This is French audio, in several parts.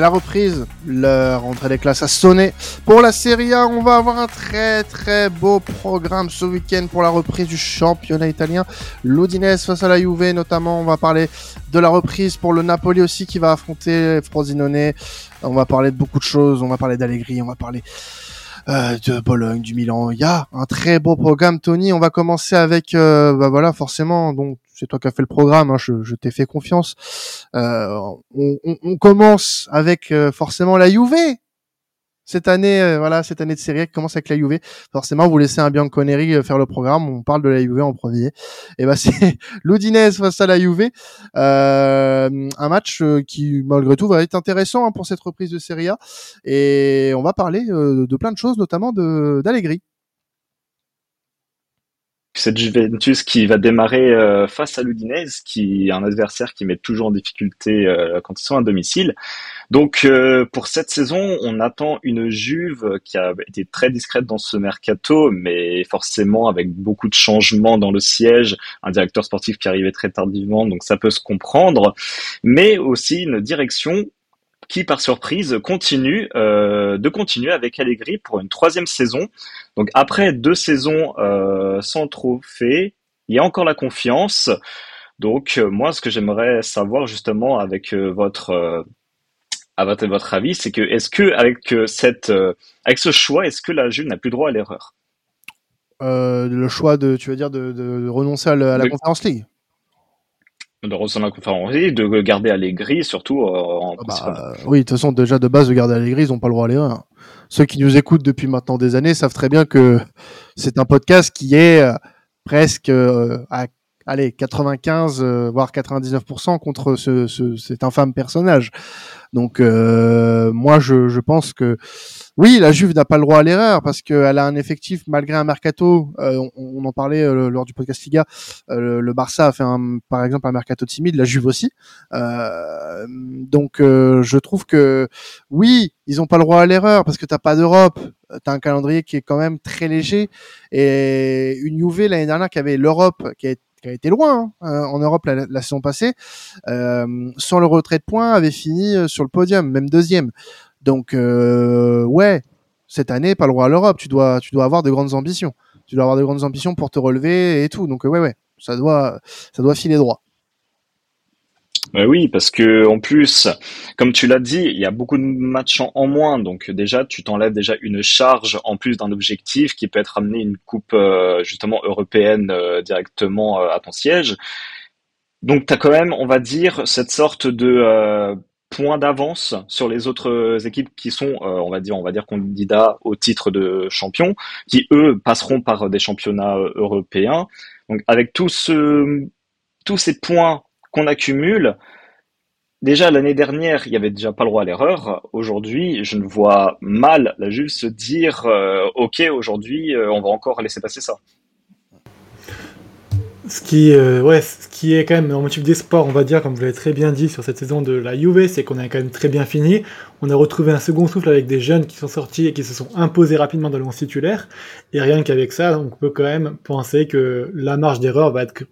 la reprise. Leur rentrée des classes a sonné. Pour la Serie A, on va avoir un très très beau programme ce week-end pour la reprise du championnat italien. L'Udinese face à la Juve, notamment. On va parler de la reprise pour le Napoli aussi qui va affronter Frosinone. On va parler de beaucoup de choses. On va parler d'Allegri. On va parler euh, de Bologne, du Milan. Il y a un très beau programme, Tony. On va commencer avec, euh, bah voilà, forcément. Donc c'est toi qui as fait le programme. Hein, je, je t'ai fait confiance. Euh, on, on, on, commence avec euh, forcément la Juve cette année, euh, voilà, cette année de série qui commence avec la Juve. Forcément, vous laissez un Bianconeri euh, faire le programme. On parle de la Juve en premier. Et ben c'est l'Udinese face à la Juve. Euh, un match euh, qui, malgré tout, va être intéressant hein, pour cette reprise de Serie A. Et on va parler de plein de choses, notamment de d'Allegri cette Juventus qui va démarrer euh, face à l'Udinese, qui est un adversaire qui met toujours en difficulté euh, quand ils sont à domicile. Donc euh, pour cette saison, on attend une Juve qui a été très discrète dans ce mercato, mais forcément avec beaucoup de changements dans le siège, un directeur sportif qui arrivait très tardivement, donc ça peut se comprendre, mais aussi une direction qui par surprise continue euh, de continuer avec Allegri pour une troisième saison. Donc après deux saisons euh, sans trophée, il y a encore la confiance. Donc euh, moi, ce que j'aimerais savoir justement avec euh, votre euh, avec votre avis, c'est que est-ce que avec cette avec ce choix, est-ce que la Juve n'a plus droit à l'erreur? Le choix de, tu veux dire, de, de renoncer à, la, à la Conference League? De recevoir la conférence, de garder Allegri, surtout euh, en ah bah, Oui, de toute façon, déjà de base, de garder Allegri, ils n'ont pas le droit à l'erreur. Ceux qui nous écoutent depuis maintenant des années savent très bien que c'est un podcast qui est euh, presque euh, à allez, 95 voire 99% contre ce, ce, cet infâme personnage. Donc moi je, je pense que oui, la Juve n'a pas le droit à l'erreur parce qu'elle a un effectif malgré un mercato. Euh, on, en parlait euh, lors du podcast Liga. Euh, le Barça a fait un, par exemple un mercato timide, la Juve aussi. donc je trouve que oui, ils n'ont pas le droit à l'erreur parce que t'as pas d'Europe. T'as un calendrier qui est quand même très léger et une Juve l'année dernière qui avait l'Europe qui a été loin hein, en Europe la, saison passée, sans le retrait de points, avait fini sur le podium, même deuxième. Donc euh, ouais, cette année, pas le droit à l'Europe. Tu dois, avoir de grandes ambitions. Tu dois avoir de grandes ambitions pour te relever et tout. Donc ouais, ouais, ça doit, filer droit. Ben oui, parce que en plus, comme tu l'as dit, il y a beaucoup de matchs en, moins, donc déjà tu t'enlèves déjà une charge en plus d'un objectif qui peut être amené une coupe euh, justement européenne euh, directement à ton siège. Donc tu as quand même, on va dire, cette sorte de points d'avance sur les autres équipes qui sont, euh, on va dire, on va dire candidats au titre de champion, qui eux passeront par des championnats euh, européens. Donc avec tout ce, tous ces points qu'on accumule, déjà l'année dernière, il y avait déjà pas le droit à l'erreur. Aujourd'hui, je ne vois mal la Juve se dire, euh, ok, aujourd'hui, on va encore laisser passer ça ce qui, euh, ouais, ce qui est quand même un motif d'espoir, on va dire, comme vous l'avez très bien dit sur cette saison de la Juve, c'est qu'on a quand même très bien fini. On a retrouvé un second souffle avec des jeunes qui sont sortis et qui se sont imposés rapidement dans le titulaire. Et rien qu'avec ça, on peut quand même penser que la marge d'erreur va être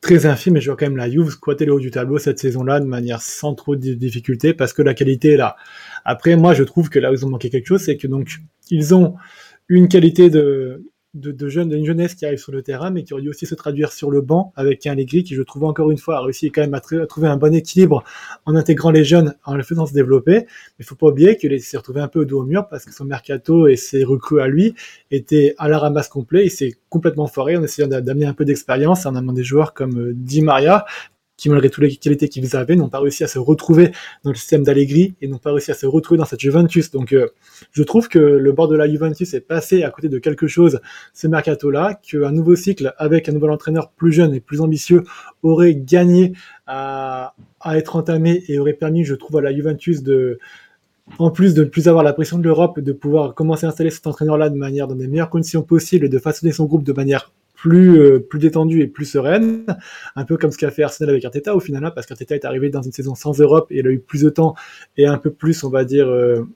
très infime. Et je vois quand même la Juve squatter le haut du tableau cette saison-là de manière sans trop de difficultés parce que la qualité est là. Après, moi, je trouve que là où ils ont manqué quelque chose, c'est que donc ils ont une qualité de de, jeunes, d'une jeunesse qui arrive sur le terrain, mais qui aurait dû aussi se traduire sur le banc avec un Allegri qui, je trouve encore une fois, a réussi quand même à, trouver un bon équilibre en intégrant les jeunes, en les faisant se développer. Mais il faut pas oublier qu'il s'est retrouvé un peu au dos au mur parce que son mercato et ses recrues à lui étaient à la ramasse complet. Il s'est complètement foiré en essayant d'amener un peu d'expérience en amenant des joueurs comme euh, Di Maria, qui, malgré toutes les qualités qu'ils avaient, n'ont pas réussi à se retrouver dans le système d'Allegri et n'ont pas réussi à se retrouver dans cette Juventus. Donc, euh, je trouve que le bord de la Juventus est passé à côté de quelque chose, ce mercato-là, qu'un nouveau cycle avec un nouvel entraîneur plus jeune et plus ambitieux aurait gagné à, à être entamé et aurait permis, je trouve, à la Juventus de, en plus de ne plus avoir la pression de l'Europe, de pouvoir commencer à installer cet entraîneur-là de manière dans les meilleures conditions possibles et de façonner son groupe de manière plus euh, détendue et plus sereine, un peu comme ce qu'a fait Arsenal avec Arteta au final, hein, parce qu'Arteta est arrivé dans une saison sans Europe et il a eu plus de temps et un peu plus, on va dire, euh,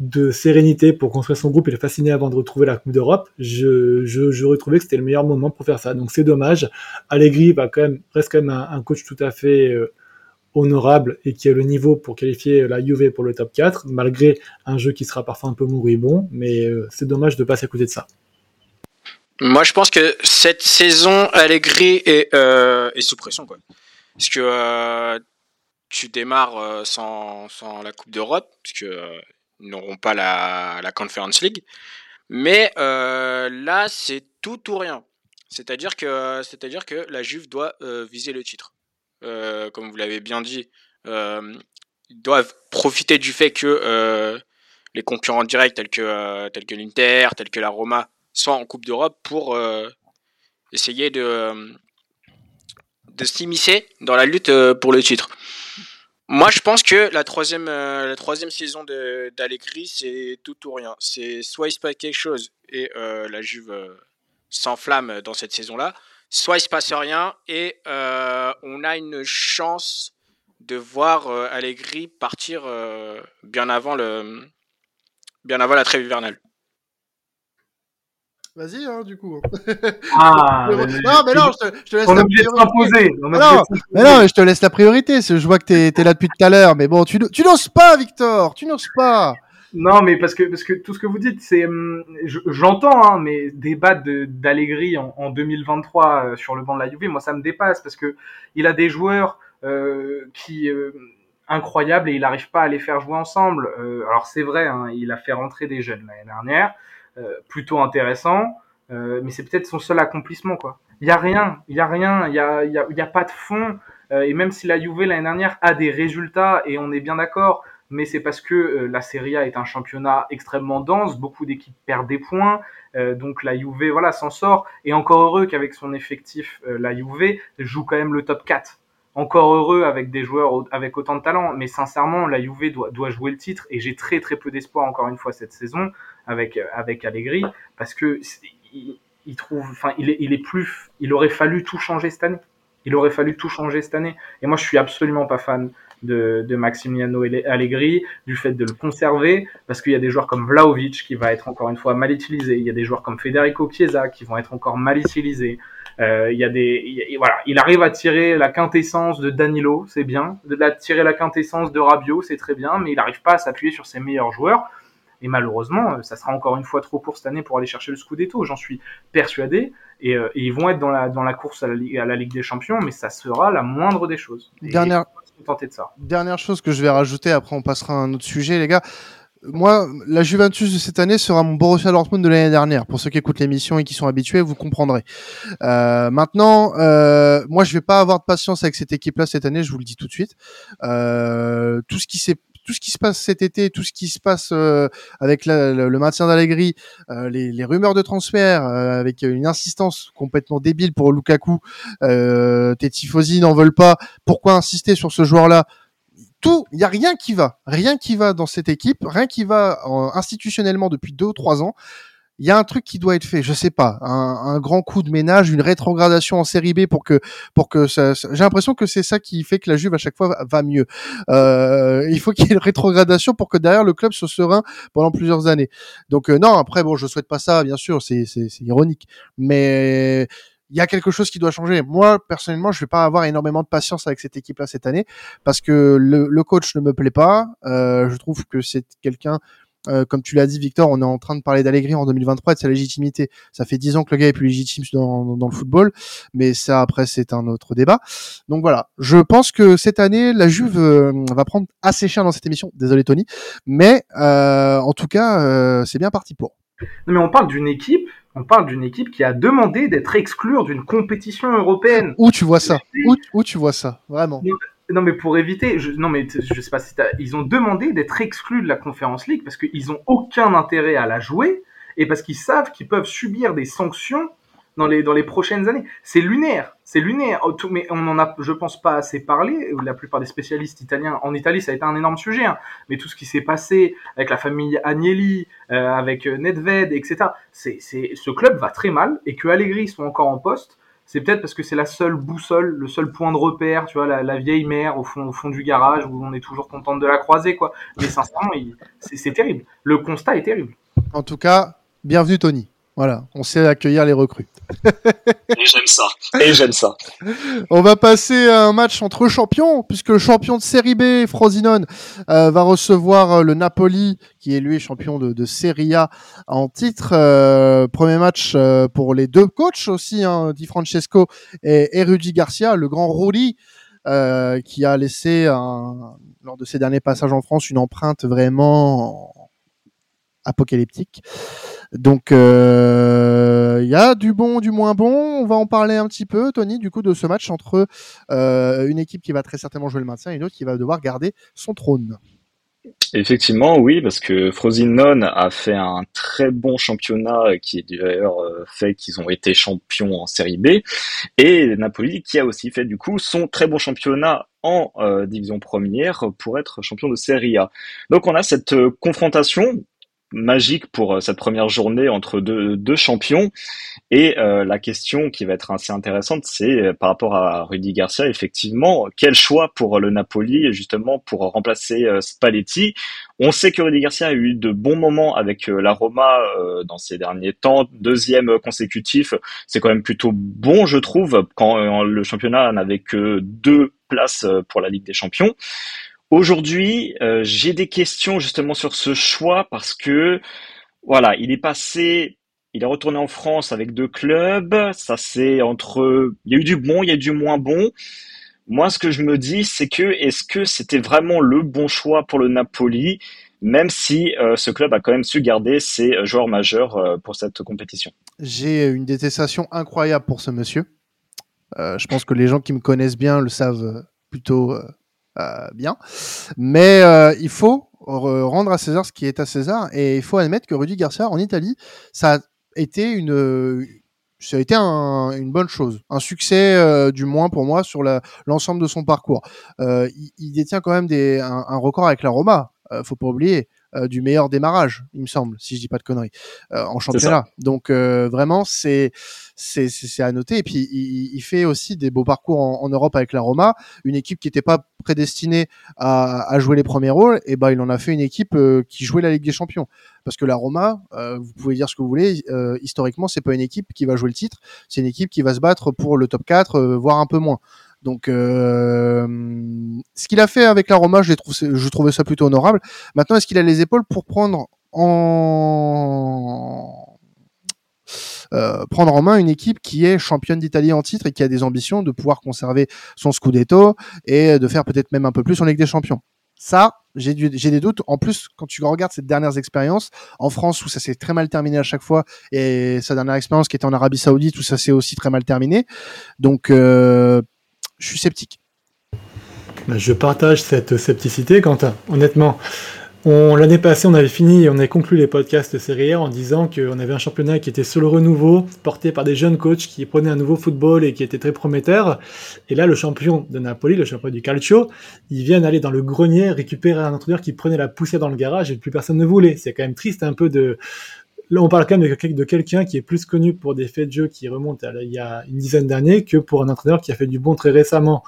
de sérénité pour construire son groupe et le fasciner avant de retrouver la Coupe d'Europe, je, retrouvais que c'était le meilleur moment pour faire ça. Donc c'est dommage. Allegri va quand même, reste quand même un, coach tout à fait euh, honorable et qui a le niveau pour qualifier la Juve pour le top 4, malgré un jeu qui sera parfois un peu moribond, mais euh, c'est dommage de pas s'écouter de ça. Moi, je pense que cette saison, Allegri est, euh, sous pression, quoi. Parce que euh, tu démarres sans, sans, la Coupe d'Europe, puisque ils n'auront pas la, Conference League. Mais là, c'est tout ou rien. C'est-à-dire que, la Juve doit viser le titre. Euh, comme vous l'avez bien dit, euh, doivent profiter du fait que euh, les concurrents directs tels que, tels que l'Inter, tels que la Roma, soient en Coupe d'Europe pour essayer de, de s'immiscer dans la lutte pour le titre. Moi, je pense que la troisième, la troisième saison d'Allegri, c'est tout ou rien. C'est soit il se passe quelque chose et la Juve s'enflamme dans cette saison-là, soit il se passe rien et euh, on a une chance de voir euh, Allegri partir euh, bien avant le bien avant la trêve hivernale. Vas-y, hein, du coup. Ah, non, mais non, je te, je te laisse on la priorité. Non, non, mais non, je te laisse la priorité. Je vois que t'es es là depuis tout à l'heure, mais bon, tu, tu n'oses pas, Victor. Tu n'oses pas. Non, mais parce que parce que tout ce que vous dites, c'est hum, j'entends, hein, mais débat d'Allegri en, en 2023 euh, sur le banc de la Juve, moi ça me dépasse parce que il a des joueurs euh, qui euh, incroyables et il n'arrive pas à les faire jouer ensemble. Euh, alors c'est vrai, hein, il a fait rentrer des jeunes l'année dernière, plutôt intéressant, mais c'est peut-être son seul accomplissement quoi. Il y a rien, il y a rien, il y a y a, y a pas de fond. et même si la Juve l'année dernière a des résultats et on est bien d'accord mais c'est parce que euh, la Serie A est un championnat extrêmement dense, beaucoup d'équipes perdent des points, euh, donc la Juve voilà s'en sort et encore heureux qu'avec son effectif euh, la Juve joue quand même le top 4. Encore heureux avec des joueurs avec autant de talent, mais sincèrement la Juve doit, doit jouer le titre et j'ai très très peu d'espoir encore une fois cette saison avec avec Allegri parce que il, trouve enfin il est, il plus il aurait fallu tout changer cette année. Il aurait fallu tout changer cette année et moi je suis absolument pas fan de, Maximiano Allegri, du fait de le conserver, parce qu'il y a des joueurs comme Vlaovic qui va être encore une fois mal utilisé, il y a des joueurs comme Federico Chiesa qui vont être encore mal utilisés. Euh, il y a des, voilà, il arrive à tirer la quintessence de Danilo, c'est bien, de la tirer la quintessence de Rabiot, c'est très bien, mais il n'arrive pas à s'appuyer sur ses meilleurs joueurs. Et malheureusement, ça sera encore une fois trop court cette année pour aller chercher le Scudetto, j'en suis persuadé. Et, euh, et, ils vont être dans la, dans la course à la, à la, Ligue des Champions, mais ça sera la moindre des choses. Dernière, tenter de ça. Dernière chose que je vais rajouter, après on passera à un autre sujet, les gars. Moi, la Juventus de cette année sera mon Borussia Dortmund de l'année dernière. Pour ceux qui écoutent l'émission et qui sont habitués, vous comprendrez. Euh, maintenant, euh, moi, je vais pas avoir de patience avec cette équipe-là cette année. Je vous le dis tout de suite. Euh, tout ce qui s'est tout ce qui se passe cet été, tout ce qui se passe euh, avec le, maintien d'Allegri, euh, les, les, rumeurs de transfert, euh, avec une insistance complètement débile pour Lukaku, euh, tes tifosi n'en veulent pas. Pourquoi insister sur ce joueur-là? Tout, il y a rien qui va, rien qui va dans cette équipe, rien qui va institutionnellement depuis deux ou trois ans il y a un truc qui doit être fait. Je sais pas, un, un, grand coup de ménage, une rétrogradation en série B pour que pour que ça. j'ai l'impression que c'est ça qui fait que la Juve à chaque fois va, mieux. Euh, il faut qu'il y ait une rétrogradation pour que derrière le club soit serein pendant plusieurs années. Donc euh, non, après bon, je souhaite pas ça, bien sûr, c'est c'est ironique, mais il y a quelque chose qui doit changer. Moi, personnellement, je vais pas avoir énormément de patience avec cette équipe-là cette année parce que le, le coach ne me plaît pas. Euh, je trouve que c'est quelqu'un euh, comme tu l'as dit, Victor, on est en train de parler d'Allegri en 2023 et de sa légitimité. Ça fait dix ans que le gars est plus légitime dans, dans le football, mais ça après c'est un autre débat. Donc voilà, je pense que cette année la Juve euh, va prendre assez cher dans cette émission. Désolé Tony, mais euh, en tout cas c'est bien parti pour. Non, mais on parle d'une équipe, on parle d'une équipe qui a demandé d'être exclue d'une compétition européenne. Où tu vois ça? Où, où, tu vois ça? Vraiment non, mais pour éviter, non, mais je sais pas si ils ont demandé d'être exclus de la Conférence League parce qu'ils ont aucun intérêt à la jouer et parce qu'ils savent qu'ils peuvent subir des sanctions dans les, dans les prochaines années. C'est lunaire, c'est lunaire. Oh, mais on en a, je pense, pas assez parlé. La plupart des spécialistes italiens, en Italie, ça a été un énorme sujet. Hein. Mais tout ce qui s'est passé avec la famille Agnelli, euh, avec Nedved, etc. C'est, ce club va très mal et que Allegri soit encore en poste c'est peut-être parce que c'est la seule boussole, le seul point de repère, tu vois, la, vieille mère au fond, au fond du garage où on est toujours contente de la croiser, quoi. Mais sincèrement, c'est terrible. Le constat est terrible. En tout cas, bienvenue Tony. Voilà, on sait accueillir les recrues. Et j'aime ça. Et j'aime ça. On va passer à un match entre champions, puisque le champion de Série B, Frosinone, euh, va recevoir euh, le Napoli, qui est lui champion de, de Serie A en titre. Euh, premier match euh, pour les deux coachs aussi, hein, Di Francesco et, et Rudy Garcia, le grand Rudy, euh, qui a laissé un- lors de ses derniers passages en France une empreinte vraiment apocalyptique. Donc euh, il y a du bon, du moins bon. On va en parler un petit peu, Tony, du coup de ce match entre euh, une équipe qui va très certainement jouer le maintien et une autre qui va devoir garder son trône. Effectivement, oui, parce que Frosinone a fait un très bon championnat qui est d'ailleurs euh, fait qu'ils ont été champions en Série B, et Napoli qui a aussi fait du coup son très bon championnat en euh, division première pour être champion de Serie A. Donc on a cette euh, confrontation magique pour euh, cette première journée entre deux, deux champions. Et euh, la question qui va être assez intéressante, c'est euh, par rapport à Rudy Garcia, effectivement, quel choix pour le Napoli, justement, pour remplacer euh, Spalletti? On sait que Rudy Garcia a eu de bons moments avec euh, la Roma euh, dans ces derniers temps. Deuxième consécutif, c'est quand même plutôt bon, je trouve, quand euh, le championnat n'avait que deux places euh, pour la Ligue des Champions. Aujourd'hui, euh, j'ai des questions justement sur ce choix parce que voilà, il est passé, il est retourné en France avec deux clubs. Ça c'est entre, il y a eu du bon, il y a eu du moins bon. Moi, ce que je me dis, c'est que est-ce que c'était vraiment le bon choix pour le Napoli, même si euh, ce club a quand même su garder ses euh, joueurs majeurs pour cette compétition? J'ai une détestation incroyable pour ce monsieur. Je pense que les gens qui me connaissent bien le savent plutôt bien. Mais euh, il faut re- rendre à César ce qui est à César. Et il faut admettre que Rudy Garcia en Italie, ça a été une, ça a été un- une bonne chose, un succès euh, du moins pour moi sur l'ensemble de son parcours. Euh, il, il détient quand même des, un, un record avec la Roma, euh, faut pas oublier, du meilleur démarrage, il me semble, si je dis pas de conneries, en championnat. Donc vraiment c'est c'est c'est c'est à noter. Et puis il, il fait aussi des beaux parcours en, en Europe avec la Roma, une équipe qui n'était pas prédestinée à, à jouer les premiers rôles. Et ben il en a fait une équipe euh, qui jouait la Ligue des Champions. Parce que la Roma, euh, vous pouvez dire ce que vous voulez, euh, historiquement c'est pas une équipe qui va jouer le titre, c'est une équipe qui va se battre pour le top 4, euh, voire un peu moins. Donc, euh, ce qu'il a fait avec la Roma, je, l'ai trouvé, je trouvais ça plutôt honorable. Maintenant, est-ce qu'il a les épaules pour prendre en euh, prendre en main une équipe qui est championne d'Italie en titre et qui a des ambitions de pouvoir conserver son scudetto et de faire peut-être même un peu plus en Ligue des Champions. Ça, j'ai des doutes. En plus, quand tu regardes ces dernières expériences en France où ça s'est très mal terminé à chaque fois et sa dernière expérience qui était en Arabie Saoudite où ça s'est aussi très mal terminé. Donc, euh, je suis sceptique. Ben, Je partage cette scepticité, Quentin. Honnêtement, l'année passée, on avait fini, on avait conclu les podcasts Serie A en disant qu'on avait un championnat qui était sur le renouveau, porté par des jeunes coachs qui prenaient un nouveau football et qui était très prometteur. Et là, le champion de Napoli, le champion du Calcio, ils viennent aller dans le grenier récupérer un entraîneur qui prenait la poussière dans le garage et plus personne ne voulait. C'est quand même triste un peu de, Là, on parle quand même de quelqu'un qui est plus connu pour des faits de jeu qui remontent à, il y a une dizaine d'années que pour un entraîneur qui a fait du bon très récemment.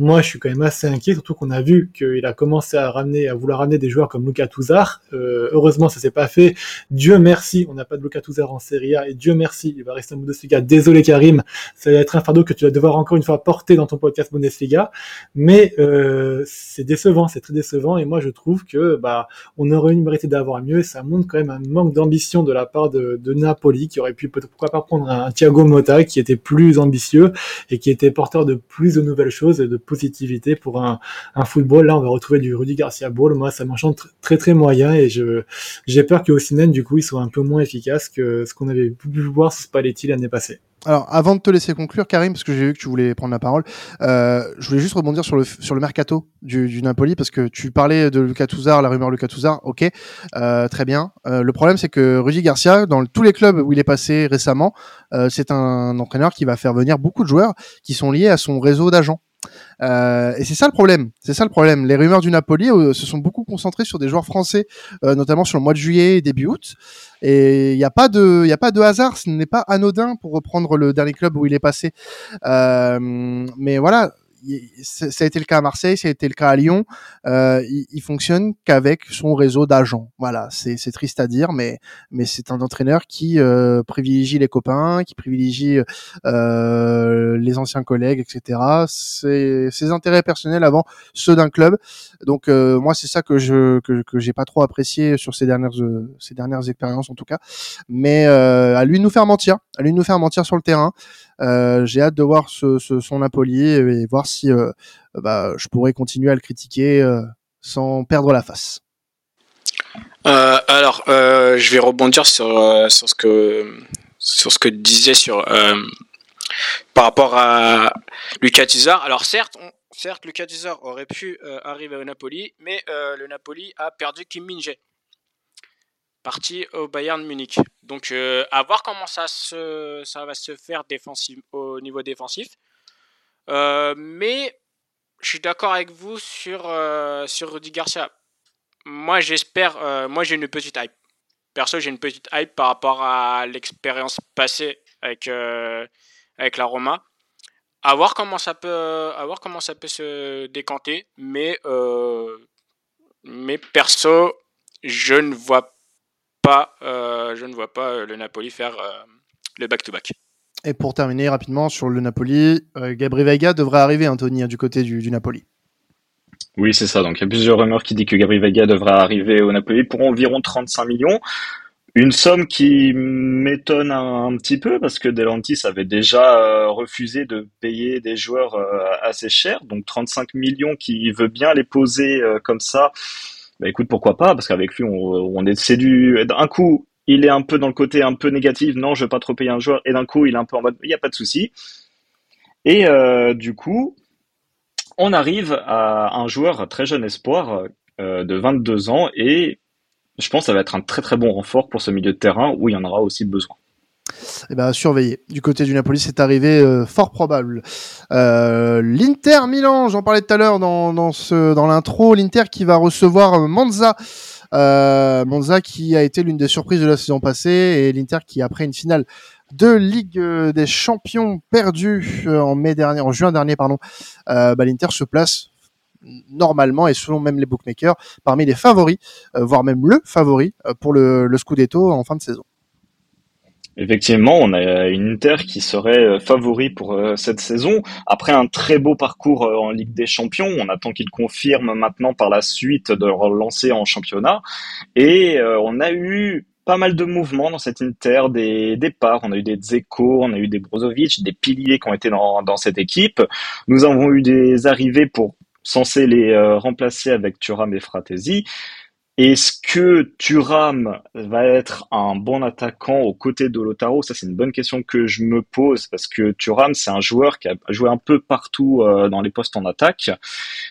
Moi, je suis quand même assez inquiet, surtout qu'on a vu qu'il a commencé à ramener, à vouloir ramener des joueurs comme Luca Touzard. Euh, heureusement, ça s'est pas fait. Dieu merci, on n'a pas de Luca Touzard en Serie A et Dieu merci, il va rester en Bundesliga. Désolé Karim, ça va être un fardeau que tu vas devoir encore une fois porter dans ton podcast Bundesliga. Mais euh, c'est décevant, c'est très décevant et moi je trouve que bah on aurait mérité d'avoir mieux et ça montre quand même un manque d'ambition de la part de, de Napoli qui aurait pu peut-être pourquoi pas prendre un Thiago Motta qui était plus ambitieux et qui était porteur de plus de nouvelles choses et de positivité pour un, un football. Là, on va retrouver du Rudy Garcia Ball. Moi, ça m'enchante tr- très très moyen et j'ai peur que Osimhen du coup il soit un peu moins efficace que ce qu'on avait pu voir sur Spalletti l'année passée. Alors, avant de te laisser conclure, Karim, parce que j'ai vu que tu voulais prendre la parole, euh, je voulais juste rebondir sur le sur le mercato du, du Napoli parce que tu parlais de Lucas Touzard, la rumeur Lucas Touzard, ok, euh, très bien. Euh, le problème, c'est que Rudy Garcia, dans tous les clubs où il est passé récemment, c'est un entraîneur qui va faire venir beaucoup de joueurs qui sont liés à son réseau d'agents. Euh, et c'est ça le problème. C'est ça le problème. Les rumeurs du Napoli euh, se sont beaucoup concentrées sur des joueurs français, euh, notamment sur le mois de juillet et début août. Et il n'y a pas de, il a pas de hasard. Ce n'est pas anodin pour reprendre le dernier club où il est passé. Mais voilà, ça a été le cas à Marseille, ça a été le cas à Lyon. Euh, il, il, fonctionne qu'avec son réseau d'agents. Voilà, c'est triste à dire, mais mais c'est un entraîneur qui euh, privilégie les copains, qui privilégie euh, les anciens collègues, etc. Ses intérêts personnels avant ceux d'un club. Donc euh, moi, c'est ça que je que, que j'ai pas trop apprécié sur ces dernières ces dernières expériences en tout cas. Mais à lui de nous faire mentir, à lui de nous faire mentir sur le terrain. Euh, j'ai hâte de voir ce, ce, son Napoli et voir si euh, bah, je pourrais continuer à le critiquer euh, sans perdre la face. alors, je vais rebondir sur, sur ce que sur ce que tu disais sur par rapport à Lucas Tizar. Alors certes, certes, Lucas Tizar aurait pu arriver au Napoli, mais le Napoli a perdu Kim min parti au Bayern Munich. Donc euh, à voir comment ça, se, ça va se faire défensif, au niveau défensif. Euh, mais je suis d'accord avec vous sur, euh, sur Rudy Garcia. Moi j'espère, moi j'ai une petite hype. Perso j'ai une petite hype par rapport à l'expérience passée avec, avec la Roma. À voir comment ça peut, à voir comment ça peut se décanter. Mais, mais perso, je ne vois pas euh, je ne vois pas euh, le Napoli faire euh, le back-to-back. Et pour terminer rapidement sur le Napoli, Gabriel Veiga devrait arriver, Anthony, hein, du côté du, Napoli. Oui, c'est ça. Donc il y a plusieurs rumeurs qui disent que Gabriel Veiga devrait arriver au Napoli pour environ 35 millions. Une somme qui m'étonne un, petit peu parce que Delantis avait déjà refusé de payer des joueurs assez chers. Donc 35 millions qui veut bien les poser comme ça bah écoute, pourquoi pas? Parce qu'avec lui, on, on est séduit. D'un coup, il est un peu dans le côté un peu négatif. Non, je veux pas trop payer un joueur. Et d'un coup, il est un peu en mode, il n'y a pas de souci. Et euh, du coup, on arrive à un joueur très jeune espoir euh, de 22 ans et je pense que ça va être un très très bon renfort pour ce milieu de terrain où il y en aura aussi besoin. Eh ben, surveiller. Du côté du Napoli, c'est arrivé euh, fort probable. L'Inter Milan, j'en parlais tout à l'heure dans, dans, l'intro, l'Inter qui va recevoir Monza. Euh, Monza qui a été l'une des surprises de la saison passée et l'Inter qui après une finale de Ligue des Champions perdue en mai dernier, en juin dernier pardon, bah, l'Inter se place normalement et selon même les bookmakers parmi les favoris, voire même le favori pour le Scudetto en fin de saison. Effectivement, on a une Inter qui serait euh, favori pour euh, cette saison. Après un très beau parcours euh, en Ligue des Champions, on attend qu'il confirme maintenant par la suite de relancer en championnat. Et on a eu pas mal de mouvements dans cette Inter, des départs. On a eu des Zeko, on a eu des Brozovic, des piliers qui ont été dans, dans cette équipe. Nous avons eu des arrivées pour censé les remplacer avec Thuram et Fratesi. Est-ce que Thuram va être un bon attaquant aux côtés de Lotaro Ça, c'est une bonne question que je me pose parce que Thuram, c'est un joueur qui a joué un peu partout euh, dans les postes en attaque.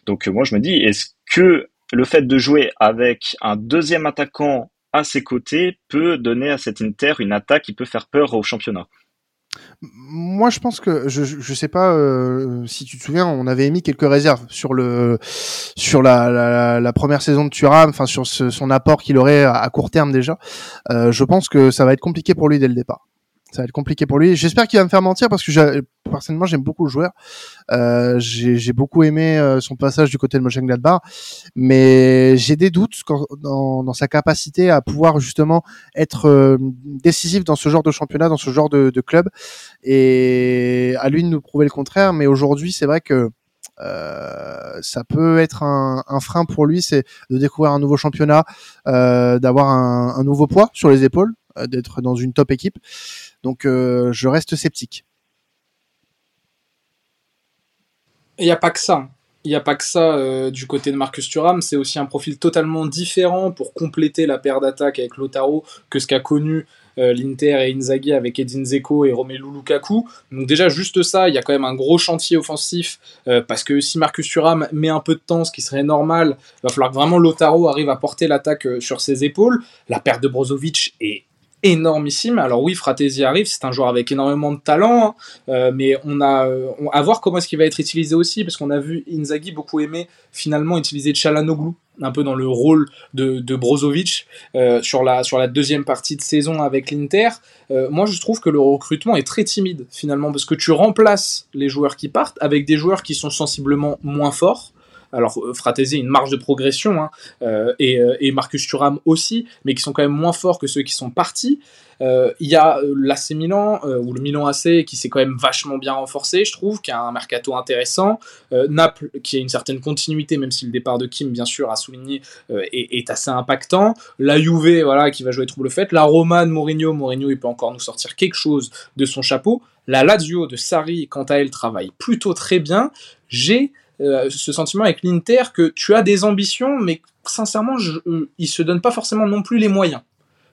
Donc, euh, moi, je me dis, est-ce que le fait de jouer avec un deuxième attaquant à ses côtés peut donner à cet Inter une attaque qui peut faire peur au championnat? Moi, je pense que je je sais pas euh, si tu te souviens, on avait émis quelques réserves sur le sur la, la, première saison de Thuram, enfin sur son apport qu'il aurait à, court terme déjà. Euh, je pense que ça va être compliqué pour lui dès le départ ça va être compliqué pour lui. J'espère qu'il va me faire mentir parce que personnellement j'aime beaucoup le joueur. Euh, j'ai beaucoup aimé euh, son passage du côté de Mönchengladbach, mais j'ai des doutes dans, sa capacité à pouvoir justement être euh, décisif dans ce genre de championnat, dans ce genre de, club. Et à lui de nous prouver le contraire. Mais aujourd'hui, c'est vrai que euh, ça peut être un, frein pour lui, c'est de découvrir un nouveau championnat, d'avoir un, nouveau poids sur les épaules, d'être dans une top équipe. Donc euh, je reste sceptique. Il n'y a pas que ça. Il n'y a pas que ça euh, du côté de Marcus Thuram, c'est aussi un profil totalement différent pour compléter la paire d'attaque avec Lotaro que ce qu'a connu euh, l'Inter et Inzaghi avec Edin Zeko et Romelu Lukaku. Donc déjà juste ça, il y a quand même un gros chantier offensif parce que si Marcus Thuram met un peu de temps, ce qui serait normal, il va falloir que vraiment Lotaro arrive à porter l'attaque sur ses épaules. La perte de Brozovic est énormissime. Alors oui, Fratesi arrive, c'est un joueur avec énormément de talent, hein. euh, mais on a à voir comment est-ce qu'il va être utilisé aussi, parce qu'on a vu Inzaghi beaucoup aimer finalement utiliser Chalanoglu un peu dans le rôle de, de Brozovic euh, sur, la, sur la deuxième partie de saison avec l'Inter. Euh, moi, je trouve que le recrutement est très timide finalement, parce que tu remplaces les joueurs qui partent avec des joueurs qui sont sensiblement moins forts. Alors, euh, Fratesi une marge de progression, hein, et, et, Marcus Thuram aussi, mais qui sont quand même moins forts que ceux qui sont partis. Euh, il y a euh, l'AC Milan, euh, ou le Milan AC, qui s'est quand même vachement bien renforcé, je trouve, qui a un mercato intéressant. Naples, qui a une certaine continuité, même si le départ de Kim, bien sûr, a souligné, est, assez impactant. La Juve, voilà, qui va jouer trouble fait. La Roma de Mourinho, Mourinho, il peut encore nous sortir quelque chose de son chapeau. La Lazio de Sarri, quant à elle, travaille plutôt très bien. J'ai ce sentiment avec l'Inter que tu as des ambitions, mais sincèrement, je, il se donne pas forcément non plus les moyens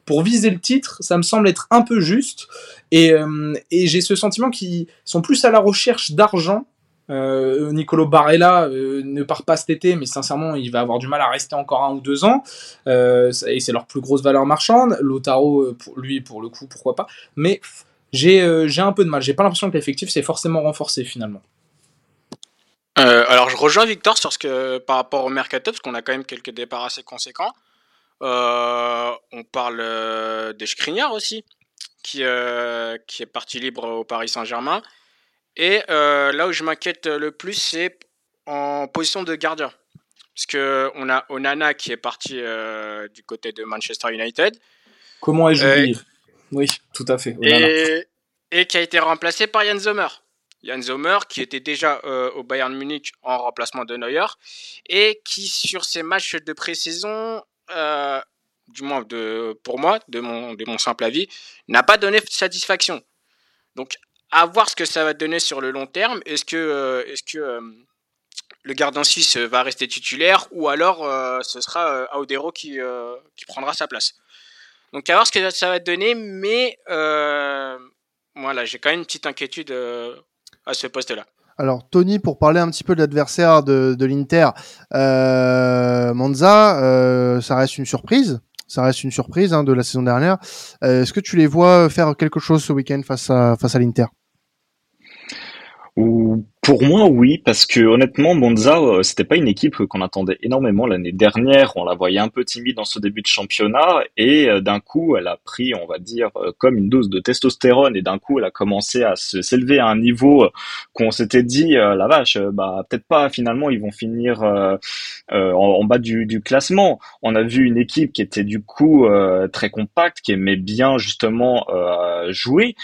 pour viser le titre, ça me semble être un peu juste. Et, euh, j'ai ce sentiment qu'ils sont plus à la recherche d'argent. Euh, Nicolo Barella euh, ne part pas cet été, mais sincèrement, il va avoir du mal à rester encore un ou deux ans. et c'est leur plus grosse valeur marchande. Lotaro, pour lui, pour le coup, pourquoi pas. Mais j'ai un peu de mal. J'ai pas l'impression que l'effectif s'est forcément renforcé finalement. Alors je rejoins Victor sur ce que par rapport au mercato, parce qu'on a quand même quelques départs assez conséquents. Euh, on parle euh, de Skriniar aussi, qui, euh, qui est parti libre au Paris Saint-Germain. Et là où je m'inquiète le plus, c'est en position de gardien. Parce qu'on a Onana qui est parti du côté de Manchester United. Comment ai-je Oui, tout à fait. Et, et, qui a été remplacé par Jan Sommer. Jan Sommer, qui était déjà au Bayern Munich en remplacement de Neuer, et qui, sur ses matchs de pré-saison, euh, du moins pour moi, de mon, simple avis, n'a pas donné satisfaction. Donc, à voir ce que ça va donner sur le long terme. Est-ce que, euh, euh, le gardien suisse va rester titulaire ou alors ce sera Audero qui, prendra sa place? Donc, à voir ce que ça va donner, mais voilà, j'ai quand même une petite inquiétude Alors Tony, pour parler un petit peu de l'adversaire de, l'Inter, euh, Monza, euh, ça reste une surprise. Ça reste une surprise hein, de la saison dernière. Euh, est-ce que tu les vois faire quelque chose ce week-end face à l'Inter? Pour moi, oui, parce que honnêtement, Monza, euh, c'était pas une équipe qu'on attendait énormément l'année dernière. On la voyait un peu timide dans ce début de championnat, et euh, d'un coup, elle a pris, on va dire, euh, comme une dose de testostérone, et d'un coup, elle a commencé à s'élever à un niveau qu'on s'était dit, la vache, bah peut-être pas. Finalement, ils vont finir en, bas du, du, classement. On a vu une équipe qui était du coup très compacte, qui aimait bien justement jouer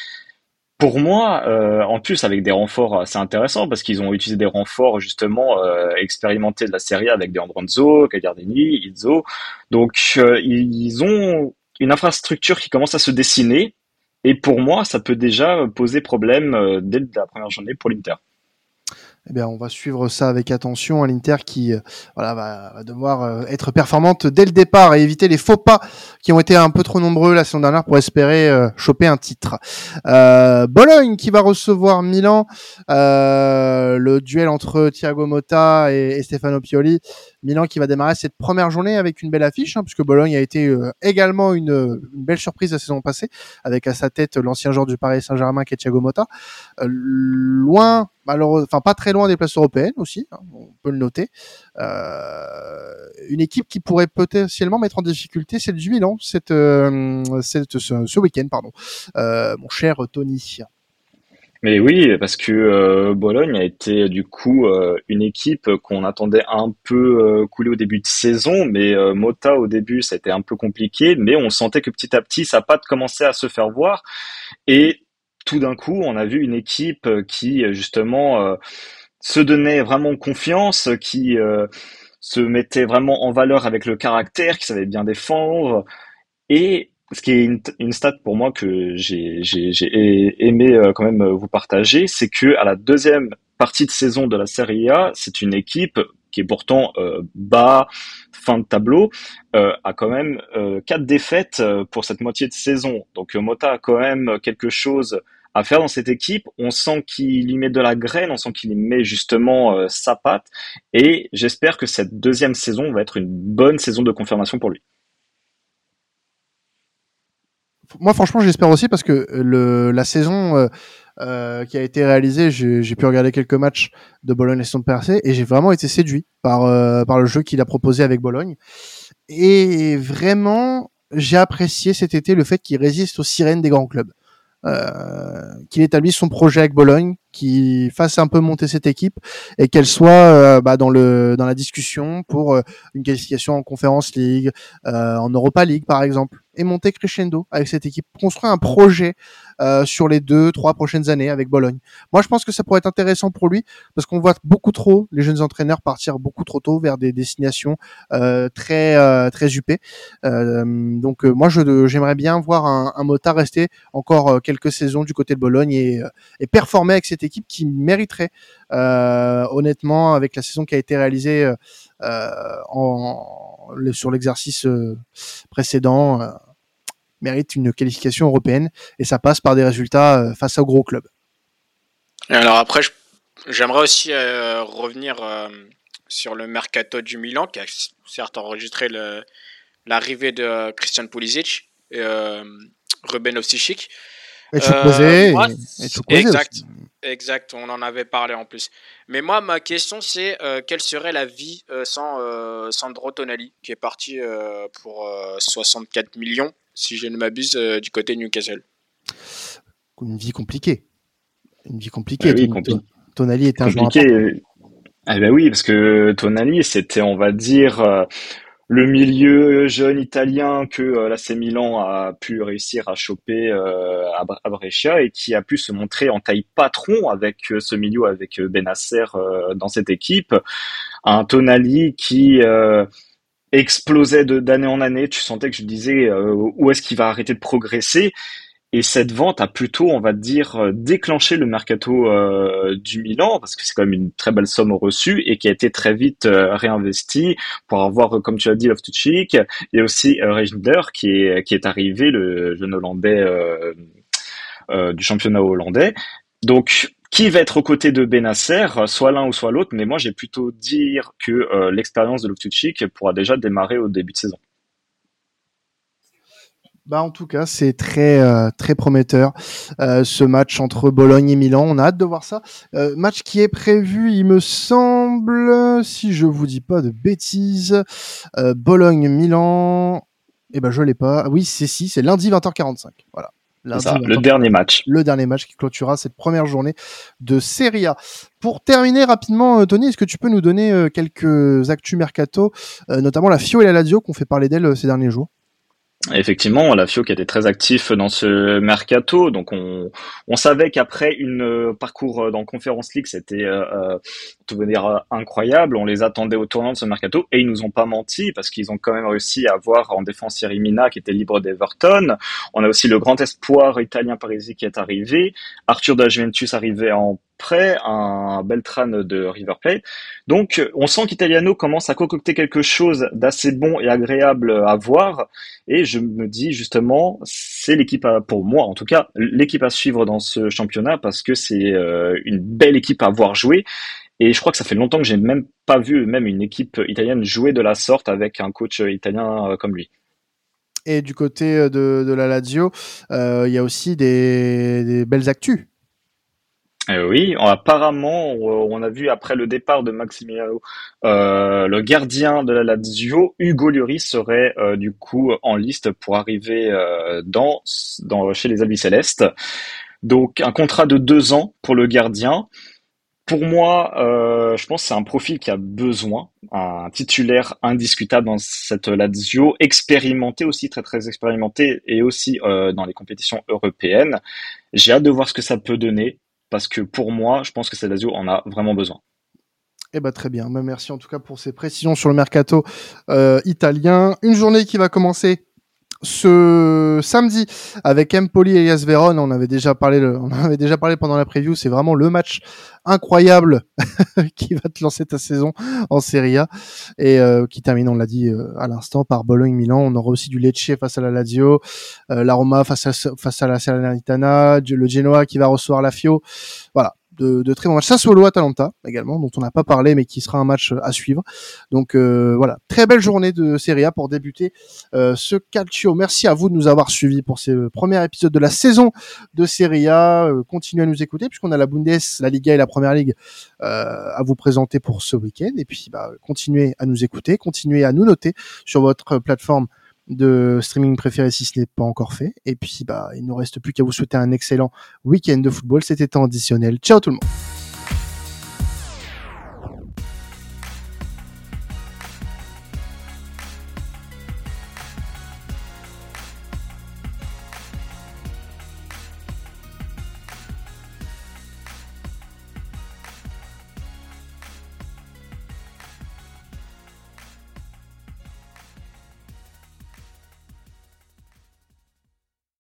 pour moi, euh, en plus avec des renforts assez intéressants, parce qu'ils ont utilisé des renforts justement euh, expérimentés de la série avec des Andronzo, Gagardini, Izzo. Donc euh, ils ont une infrastructure qui commence à se dessiner, et pour moi, ça peut déjà poser problème euh, dès la première journée pour l'Inter. Eh bien, on va suivre ça avec attention à l'Inter qui euh, voilà, va, devoir euh, être performante dès le départ et éviter les faux pas qui ont été un peu trop nombreux la saison dernière pour espérer euh, choper un titre. Bologne qui va recevoir Milan, le duel entre Thiago Motta et, Stefano Pioli. Milan qui va démarrer cette première journée avec une belle affiche, hein, puisque Bologne a été également une, belle surprise la saison passée, avec à sa tête l'ancien joueur du Paris Saint-Germain qui est Thiago Motta. loin malheureusement, enfin pas très loin des places européennes aussi, hein, on peut le noter. Euh, une équipe qui pourrait potentiellement mettre en difficulté celle du Milan cette, euh, ce, week-end, pardon. Euh, mon cher Tony. Mais oui, parce que Bologne a été du coup une équipe qu'on attendait un peu couler au début de saison, mais Mota au début ça a été un peu compliqué, mais on sentait que petit à petit sa patte commençait à se faire voir et tout d'un coup, on a vu une équipe euh, qui euh, justement euh, se donnait vraiment confiance, qui se mettait vraiment en valeur avec le caractère, qui savait bien défendre. Et ce qui est une, stat pour moi que j'ai aimé quand même vous partager, c'est que à la deuxième partie de saison de la Serie A, c'est une équipe qui est pourtant bas, fin de tableau, a quand même quatre défaites pour cette moitié de saison. Donc Mota a quand même quelque chose à faire dans cette équipe. On sent qu'il y met de la graine, on sent qu'il y met justement euh, sa patte. Et j'espère que cette deuxième saison va être une bonne saison de confirmation pour lui. Moi, franchement, j'espère aussi parce que le, la saison euh, euh, qui a été réalisée, j'ai pu regarder quelques matchs de Bologne et son percé et j'ai vraiment été séduit par, euh, par le jeu qu'il a proposé avec Bologne. Et vraiment, j'ai apprécié cet été le fait qu'il résiste aux sirènes des grands clubs. Euh, qu'il établisse son projet avec Bologne, qu'il fasse un peu monter cette équipe et qu'elle soit euh, bah, dans le dans la discussion pour euh, une qualification en Conference League, en Europa League par exemple et monter crescendo avec cette équipe, construire un projet euh, sur les deux, trois prochaines années avec Bologne. Moi, je pense que ça pourrait être intéressant pour lui parce qu'on voit beaucoup trop les jeunes entraîneurs partir beaucoup trop tôt vers des destinations euh, très euh, très huppées. Euh, donc moi, je j'aimerais bien voir un, un Mota rester encore quelques saisons du côté de Bologne et, et performer avec cette équipe qui mériterait honnêtement avec la saison qui a été réalisée en sur l'exercice euh, précédent euh, mérite une qualification européenne et ça passe par des résultats euh, face aux gros clubs. Alors après, j'aimerais aussi revenir sur le mercato du Milan qui a certes enregistré l'arrivée de Christian Pulisic et Ruben Ovsichik. Et et, exact. Exact, on en avait parlé en plus. Mais moi, ma question, c'est euh, quelle serait la vie euh, sans euh, Sandro Tonali, qui est parti pour 64 millions, si je ne m'abuse, du côté Newcastle? Une vie compliquée. Une vie compliquée. Ah Tonali était un joueur Ah ben oui, parce que Tonali, c'était, on va dire le milieu jeune italien que euh, l'AC Milan a pu réussir à choper euh, à, Brescia et qui a pu se montrer en taille patron avec euh, ce milieu avec Benasser dans cette équipe. Un Tonali qui explosait d'année en année. Tu sentais que je disais où est-ce qu'il va arrêter de progresser? Et cette vente a plutôt, on va dire, euh, déclenché le mercato euh, du Milan, parce que c'est quand même une très belle somme reçue et qui a été très vite euh, réinvestie pour avoir, comme tu as dit, Loftus-Cheek, et aussi euh, qui est, qui est arrivé, le jeune Hollandais du championnat hollandais. Donc, qui va être aux côtés de Benasser, soit l'un ou soit l'autre, mais moi j'ai plutôt dire que l'expérience de Loftus-Cheek pourra déjà démarrer au début de saison. Bah en tout cas, c'est très euh, très prometteur euh, ce match entre Bologne et Milan. On a hâte de voir ça. Euh, match qui est prévu, il me semble, si je vous dis pas de bêtises, Bologne-Milan. Eh ben je l'ai pas. Oui, c'est si, c'est lundi 20h45. Voilà. le dernier match. Le dernier match qui clôturera cette première journée de Serie A. Pour terminer rapidement, Tony, est-ce que tu peux nous donner quelques actus mercato, notamment la Fio et la Lazio qu'on fait parler d'elle ces derniers jours? Effectivement, la FIO qui était très actif dans ce mercato, donc on, on savait qu'après une euh, parcours euh, dans Conference League, c'était euh, euh tout dire incroyable. On les attendait au tournant de ce mercato et ils nous ont pas menti parce qu'ils ont quand même réussi à avoir en défense Yerimina qui était libre d'Everton. On a aussi le grand espoir italien parisien qui est arrivé, Arthur de Juventus arrivé en près, un Beltran de River Plate. Donc, on sent qu'Italiano commence à concocter quelque chose d'assez bon et agréable à voir. Et je me dis justement, c'est l'équipe pour moi en tout cas, l'équipe à suivre dans ce championnat parce que c'est euh, une belle équipe à voir jouer. Et je crois que ça fait longtemps que j'ai même pas vu même une équipe italienne jouer de la sorte avec un coach italien euh, comme lui. Et du côté de, de la Lazio, euh, il y a aussi des, des belles actus euh, oui, apparemment, on a vu après le départ de Maximiliano, euh, le gardien de la Lazio, Hugo Lloris, serait euh, du coup en liste pour arriver dans, dans chez les Albi Célestes. Donc un contrat de deux ans pour le gardien. Pour moi, je pense que c'est un profil qui a besoin, un titulaire indiscutable dans cette Lazio, expérimenté aussi, très très expérimenté, et aussi dans les compétitions européennes. J'ai hâte de voir ce que ça peut donner parce que pour moi, je pense que Lazio en a vraiment besoin. Eh ben très bien. Ben, merci en tout cas pour ces précisions sur le mercato euh, italien. Une journée qui va commencer ce samedi avec Empoli et Elias Veron, on avait déjà parlé, on avait déjà parlé pendant la preview. C'est vraiment le match incroyable qui va te lancer ta saison en Serie A et euh, qui termine, on l'a dit euh, à l'instant, par Bologne-Milan. On aura aussi du Lecce face à la Lazio, euh, la Roma face à face à la Salernitana, le Genoa qui va recevoir la Fio. Voilà, de, de très bons matchs. Sassuolo Atalanta également, dont on n'a pas parlé, mais qui sera un match à suivre. Donc euh, voilà, très belle journée de Serie A pour débuter euh, ce calcio. Merci à vous de nous avoir suivis pour ce premier épisode de la saison de Serie A. Euh, continuez à nous écouter puisqu'on a la Bundes, la Liga et la Première Ligue euh, à vous présenter pour ce week-end. Et puis bah, continuez à nous écouter, continuez à nous noter sur votre plateforme de streaming préféré si ce n'est pas encore fait. Et puis, bah, il ne nous reste plus qu'à vous souhaiter un excellent week-end de football. C'était temps additionnel. Ciao tout le monde.